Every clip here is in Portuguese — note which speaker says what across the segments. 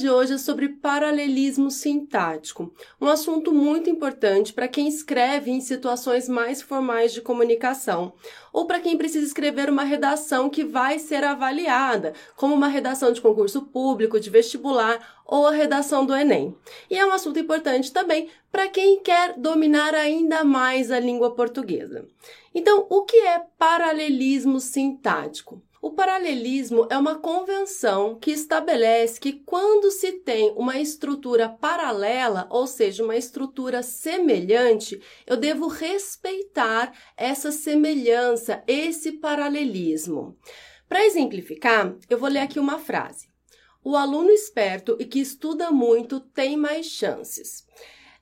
Speaker 1: De hoje é sobre paralelismo sintático, um assunto muito importante para quem escreve em situações mais formais de comunicação, ou para quem precisa escrever uma redação que vai ser avaliada, como uma redação de concurso público, de vestibular ou a redação do Enem. E é um assunto importante também para quem quer dominar ainda mais a língua portuguesa. Então, o que é paralelismo sintático? O paralelismo é uma convenção que estabelece que quando se tem uma estrutura paralela, ou seja, uma estrutura semelhante, eu devo respeitar essa semelhança, esse paralelismo. Para exemplificar, eu vou ler aqui uma frase. O aluno esperto e que estuda muito tem mais chances.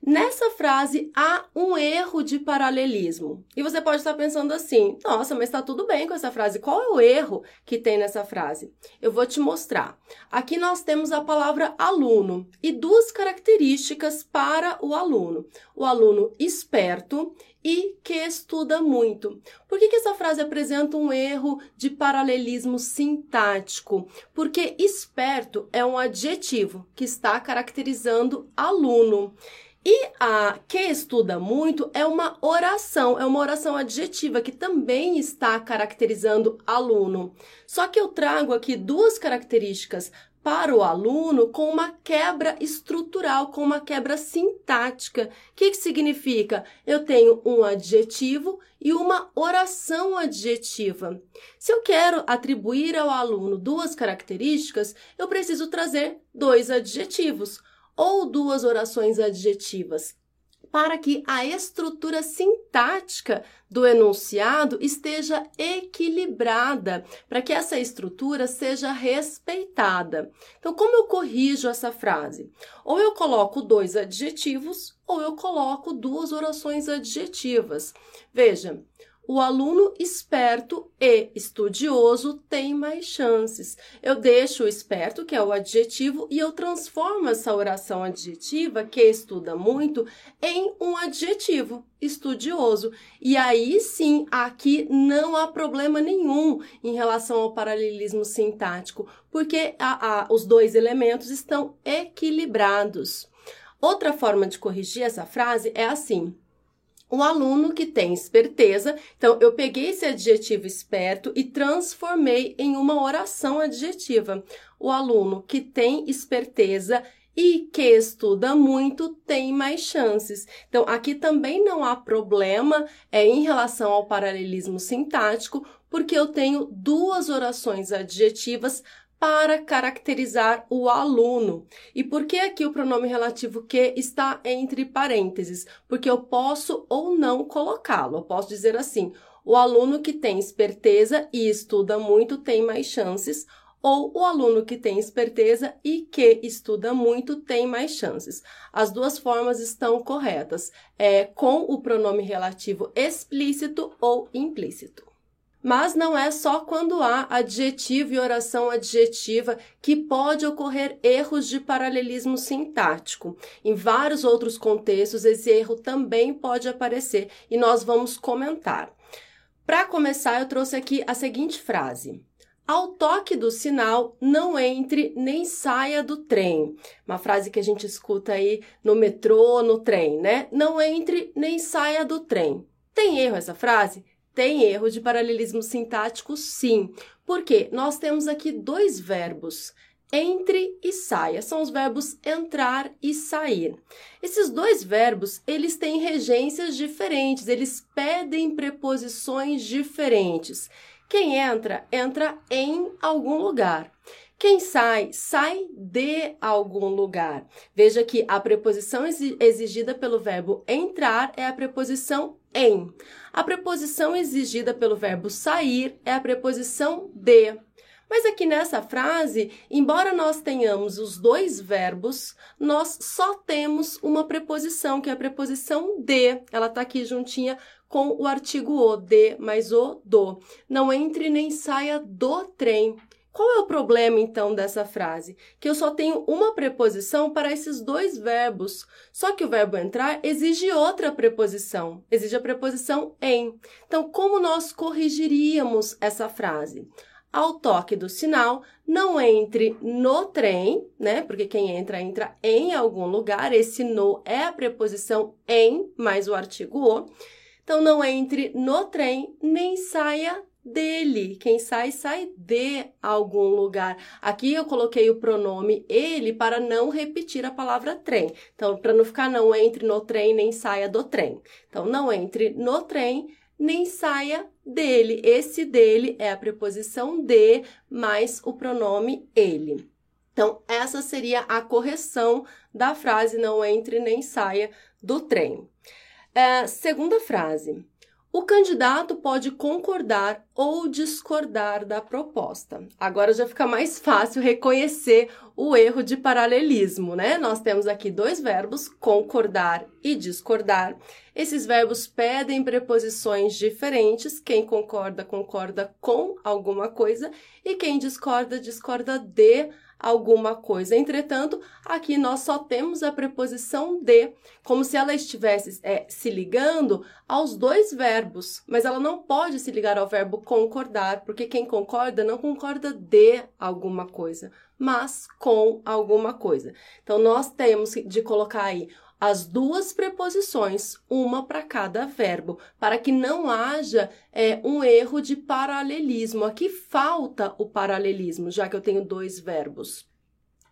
Speaker 1: Nessa frase há um erro de paralelismo. E você pode estar pensando assim: nossa, mas está tudo bem com essa frase. Qual é o erro que tem nessa frase? Eu vou te mostrar. Aqui nós temos a palavra aluno e duas características para o aluno: o aluno esperto e que estuda muito. Por que, que essa frase apresenta um erro de paralelismo sintático? Porque esperto é um adjetivo que está caracterizando aluno. E a que estuda muito é uma oração, é uma oração adjetiva que também está caracterizando aluno. Só que eu trago aqui duas características para o aluno com uma quebra estrutural, com uma quebra sintática. O que, que significa? Eu tenho um adjetivo e uma oração adjetiva. Se eu quero atribuir ao aluno duas características, eu preciso trazer dois adjetivos ou duas orações adjetivas, para que a estrutura sintática do enunciado esteja equilibrada, para que essa estrutura seja respeitada. Então, como eu corrijo essa frase? Ou eu coloco dois adjetivos, ou eu coloco duas orações adjetivas. Veja, o aluno esperto e estudioso tem mais chances. Eu deixo o esperto, que é o adjetivo, e eu transformo essa oração adjetiva, que estuda muito, em um adjetivo, estudioso. E aí sim, aqui não há problema nenhum em relação ao paralelismo sintático, porque a, a, os dois elementos estão equilibrados. Outra forma de corrigir essa frase é assim um aluno que tem esperteza. Então, eu peguei esse adjetivo esperto e transformei em uma oração adjetiva. O aluno que tem esperteza e que estuda muito tem mais chances. Então, aqui também não há problema é, em relação ao paralelismo sintático, porque eu tenho duas orações adjetivas para caracterizar o aluno. E por que aqui o pronome relativo que está entre parênteses? Porque eu posso ou não colocá-lo. Eu posso dizer assim: o aluno que tem esperteza e estuda muito tem mais chances, ou o aluno que tem esperteza e que estuda muito tem mais chances. As duas formas estão corretas, é com o pronome relativo explícito ou implícito. Mas não é só quando há adjetivo e oração adjetiva que pode ocorrer erros de paralelismo sintático. Em vários outros contextos, esse erro também pode aparecer e nós vamos comentar. Para começar, eu trouxe aqui a seguinte frase: ao toque do sinal, não entre nem saia do trem. Uma frase que a gente escuta aí no metrô, no trem, né? Não entre nem saia do trem. Tem erro essa frase? Tem erro de paralelismo sintático, sim, porque nós temos aqui dois verbos, entre e saia, são os verbos entrar e sair. Esses dois verbos, eles têm regências diferentes, eles pedem preposições diferentes. Quem entra, entra em algum lugar. Quem sai, sai de algum lugar. Veja que a preposição exigida pelo verbo entrar é a preposição em. A preposição exigida pelo verbo sair é a preposição de. Mas aqui nessa frase, embora nós tenhamos os dois verbos, nós só temos uma preposição, que é a preposição de. Ela está aqui juntinha com o artigo o, de mais o, do. Não entre nem saia do trem. Qual é o problema então dessa frase? Que eu só tenho uma preposição para esses dois verbos. Só que o verbo entrar exige outra preposição, exige a preposição em. Então, como nós corrigiríamos essa frase? Ao toque do sinal, não entre no trem, né? Porque quem entra, entra em algum lugar. Esse no é a preposição em mais o artigo o. Então, não entre no trem, nem saia dele. Quem sai, sai de algum lugar. Aqui eu coloquei o pronome ele para não repetir a palavra trem. Então, para não ficar não entre no trem nem saia do trem. Então, não entre no trem nem saia dele. Esse dele é a preposição de mais o pronome ele. Então, essa seria a correção da frase não entre nem saia do trem. É, segunda frase. O candidato pode concordar ou discordar da proposta. Agora já fica mais fácil reconhecer o erro de paralelismo, né? Nós temos aqui dois verbos, concordar e discordar. Esses verbos pedem preposições diferentes. Quem concorda, concorda com alguma coisa, e quem discorda, discorda de alguma coisa. Entretanto, aqui nós só temos a preposição de, como se ela estivesse é, se ligando aos dois verbos, mas ela não pode se ligar ao verbo concordar, porque quem concorda não concorda de alguma coisa, mas com alguma coisa. Então, nós temos de colocar aí as duas preposições, uma para cada verbo, para que não haja é, um erro de paralelismo. Aqui falta o paralelismo, já que eu tenho dois verbos.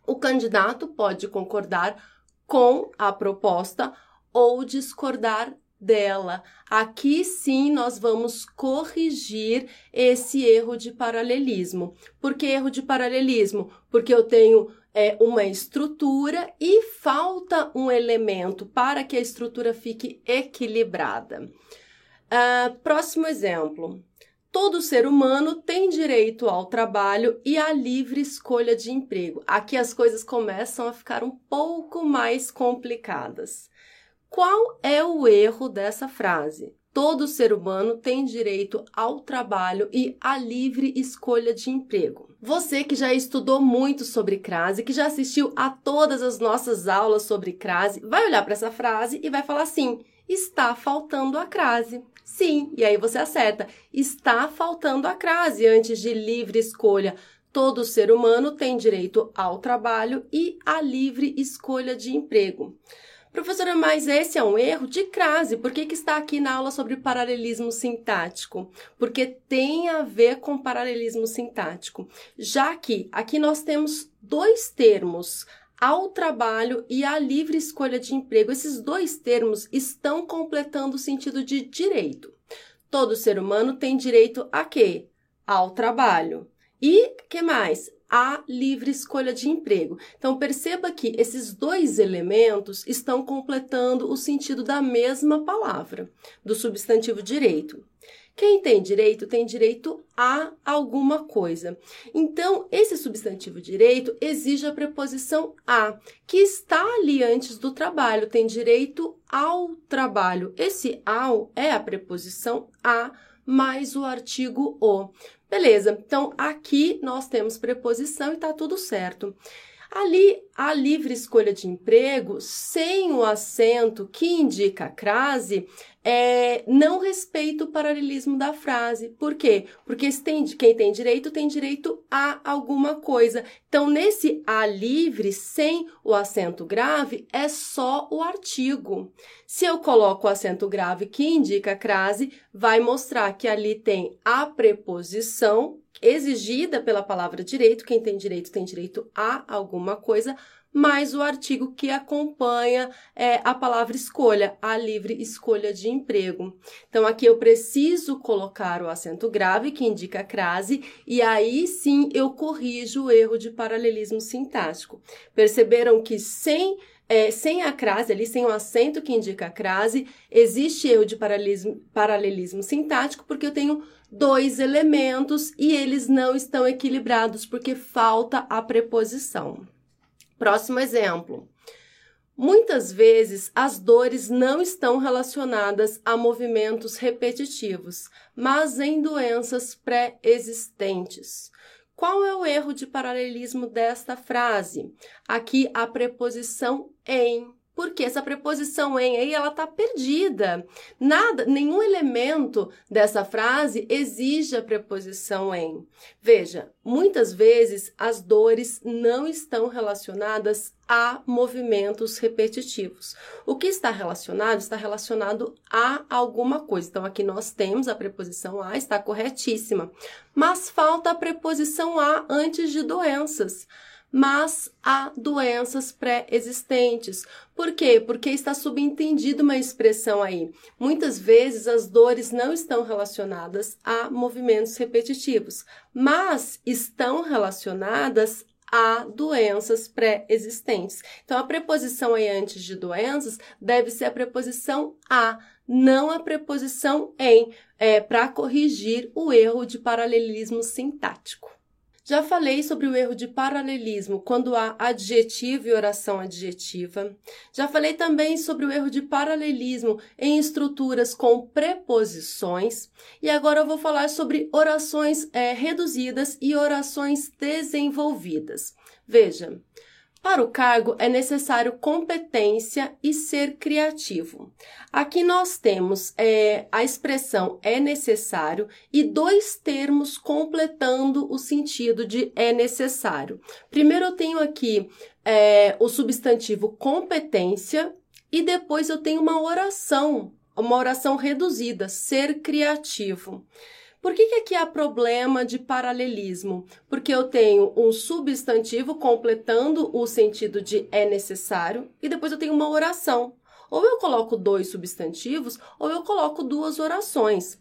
Speaker 1: O candidato pode concordar com a proposta ou discordar dela. Aqui sim nós vamos corrigir esse erro de paralelismo. Por que erro de paralelismo? Porque eu tenho é, uma estrutura e falta um elemento para que a estrutura fique equilibrada. Uh, próximo exemplo. Todo ser humano tem direito ao trabalho e à livre escolha de emprego. Aqui as coisas começam a ficar um pouco mais complicadas. Qual é o erro dessa frase? Todo ser humano tem direito ao trabalho e à livre escolha de emprego. Você que já estudou muito sobre crase, que já assistiu a todas as nossas aulas sobre crase, vai olhar para essa frase e vai falar assim: está faltando a crase. Sim, e aí você acerta. Está faltando a crase antes de livre escolha. Todo ser humano tem direito ao trabalho e à livre escolha de emprego. Professora, mas esse é um erro de crase. Por que, que está aqui na aula sobre paralelismo sintático? Porque tem a ver com paralelismo sintático. Já que aqui nós temos dois termos, ao trabalho e à livre escolha de emprego. Esses dois termos estão completando o sentido de direito. Todo ser humano tem direito a quê? Ao trabalho. E que mais? A livre escolha de emprego. Então, perceba que esses dois elementos estão completando o sentido da mesma palavra, do substantivo direito. Quem tem direito tem direito a alguma coisa. Então, esse substantivo direito exige a preposição a, que está ali antes do trabalho, tem direito ao trabalho. Esse ao é a preposição a mais o artigo o. Beleza, então aqui nós temos preposição e tá tudo certo. Ali, a livre escolha de emprego, sem o acento que indica a crase, é, não respeita o paralelismo da frase. Por quê? Porque tem, quem tem direito tem direito a alguma coisa. Então, nesse a livre, sem o acento grave, é só o artigo. Se eu coloco o acento grave que indica a crase, vai mostrar que ali tem a preposição exigida pela palavra direito. Quem tem direito tem direito a alguma coisa mais o artigo que acompanha é, a palavra escolha, a livre escolha de emprego. Então, aqui eu preciso colocar o acento grave, que indica a crase, e aí sim eu corrijo o erro de paralelismo sintático. Perceberam que sem é, sem a crase ali, sem o acento que indica a crase, existe erro de paralelismo, paralelismo sintático porque eu tenho dois elementos e eles não estão equilibrados porque falta a preposição. Próximo exemplo. Muitas vezes as dores não estão relacionadas a movimentos repetitivos, mas em doenças pré-existentes. Qual é o erro de paralelismo desta frase? Aqui a preposição em porque essa preposição em aí ela está perdida. Nada, nenhum elemento dessa frase exige a preposição em. Veja, muitas vezes as dores não estão relacionadas a movimentos repetitivos. O que está relacionado está relacionado a alguma coisa. Então aqui nós temos a preposição a está corretíssima, mas falta a preposição a antes de doenças mas há doenças pré-existentes. Por quê? Porque está subentendido uma expressão aí. Muitas vezes as dores não estão relacionadas a movimentos repetitivos, mas estão relacionadas a doenças pré-existentes. Então, a preposição aí antes de doenças deve ser a preposição a, não a preposição em, é, para corrigir o erro de paralelismo sintático. Já falei sobre o erro de paralelismo quando há adjetivo e oração adjetiva. Já falei também sobre o erro de paralelismo em estruturas com preposições. E agora eu vou falar sobre orações é, reduzidas e orações desenvolvidas. Veja, para o cargo é necessário competência e ser criativo. Aqui nós temos é, a expressão é necessário e dois termos completando o sentido de é necessário. Primeiro eu tenho aqui é, o substantivo competência e depois eu tenho uma oração, uma oração reduzida, ser criativo. Por que, que aqui há problema de paralelismo? Porque eu tenho um substantivo completando o sentido de é necessário e depois eu tenho uma oração. Ou eu coloco dois substantivos ou eu coloco duas orações.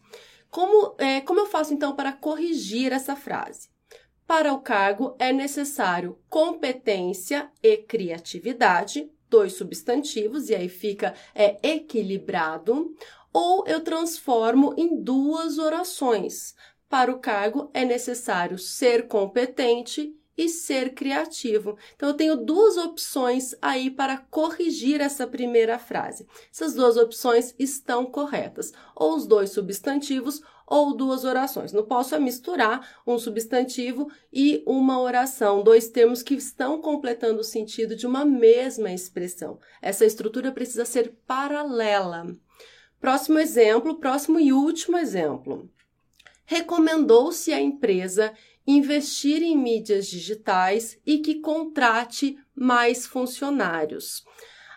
Speaker 1: Como, é, como eu faço então para corrigir essa frase? Para o cargo é necessário competência e criatividade, dois substantivos, e aí fica é, equilibrado ou eu transformo em duas orações. Para o cargo é necessário ser competente e ser criativo. Então, eu tenho duas opções aí para corrigir essa primeira frase. Essas duas opções estão corretas, ou os dois substantivos ou duas orações. Não posso misturar um substantivo e uma oração, dois termos que estão completando o sentido de uma mesma expressão. Essa estrutura precisa ser paralela. Próximo exemplo, próximo e último exemplo. Recomendou-se à empresa investir em mídias digitais e que contrate mais funcionários.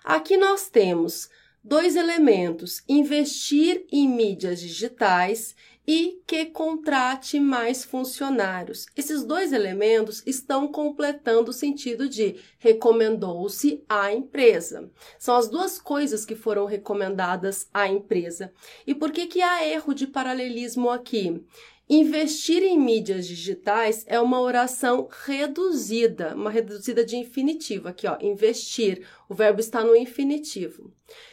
Speaker 1: Aqui nós temos dois elementos: investir em mídias digitais e que contrate mais funcionários. Esses dois elementos estão completando o sentido de recomendou-se à empresa. São as duas coisas que foram recomendadas à empresa. E por que que há erro de paralelismo aqui? Investir em mídias digitais é uma oração reduzida, uma reduzida de infinitivo. Aqui, ó, investir. O verbo está no infinitivo.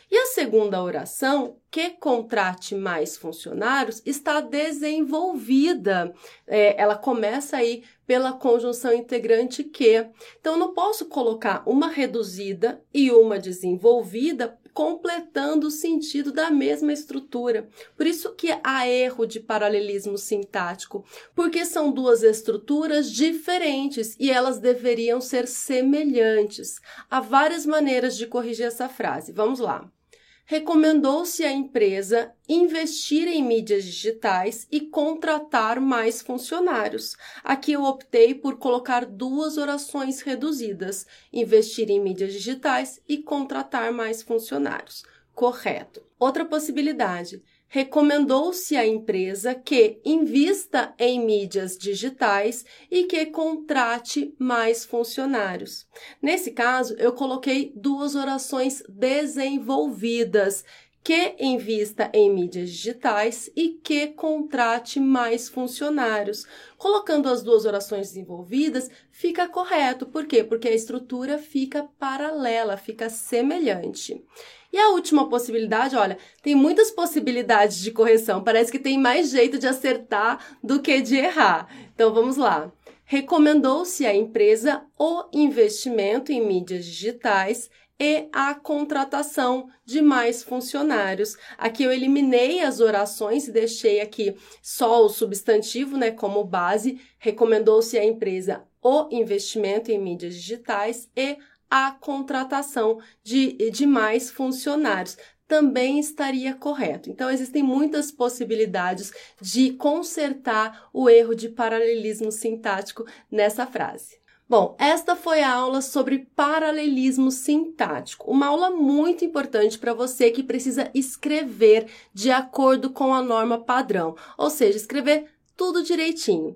Speaker 1: E a segunda oração, que contrate mais funcionários, está desenvolvida. É, ela começa aí pela conjunção integrante que. Então, eu não posso colocar uma reduzida e uma desenvolvida completando o sentido da mesma estrutura. Por isso que há erro de paralelismo sintático, porque são duas estruturas diferentes e elas deveriam ser semelhantes. Há várias maneiras de corrigir essa frase. Vamos lá recomendou-se à empresa investir em mídias digitais e contratar mais funcionários. Aqui eu optei por colocar duas orações reduzidas: investir em mídias digitais e contratar mais funcionários. Correto. Outra possibilidade recomendou-se à empresa que invista em mídias digitais e que contrate mais funcionários. Nesse caso, eu coloquei duas orações desenvolvidas que invista em mídias digitais e que contrate mais funcionários. Colocando as duas orações desenvolvidas, fica correto. Por quê? Porque a estrutura fica paralela, fica semelhante. E a última possibilidade, olha, tem muitas possibilidades de correção, parece que tem mais jeito de acertar do que de errar. Então vamos lá. Recomendou-se à empresa o investimento em mídias digitais e a contratação de mais funcionários. Aqui eu eliminei as orações e deixei aqui só o substantivo, né, como base. Recomendou-se à empresa o investimento em mídias digitais e a contratação de, de mais funcionários também estaria correto. Então, existem muitas possibilidades de consertar o erro de paralelismo sintático nessa frase. Bom, esta foi a aula sobre paralelismo sintático, uma aula muito importante para você que precisa escrever de acordo com a norma padrão, ou seja, escrever tudo direitinho.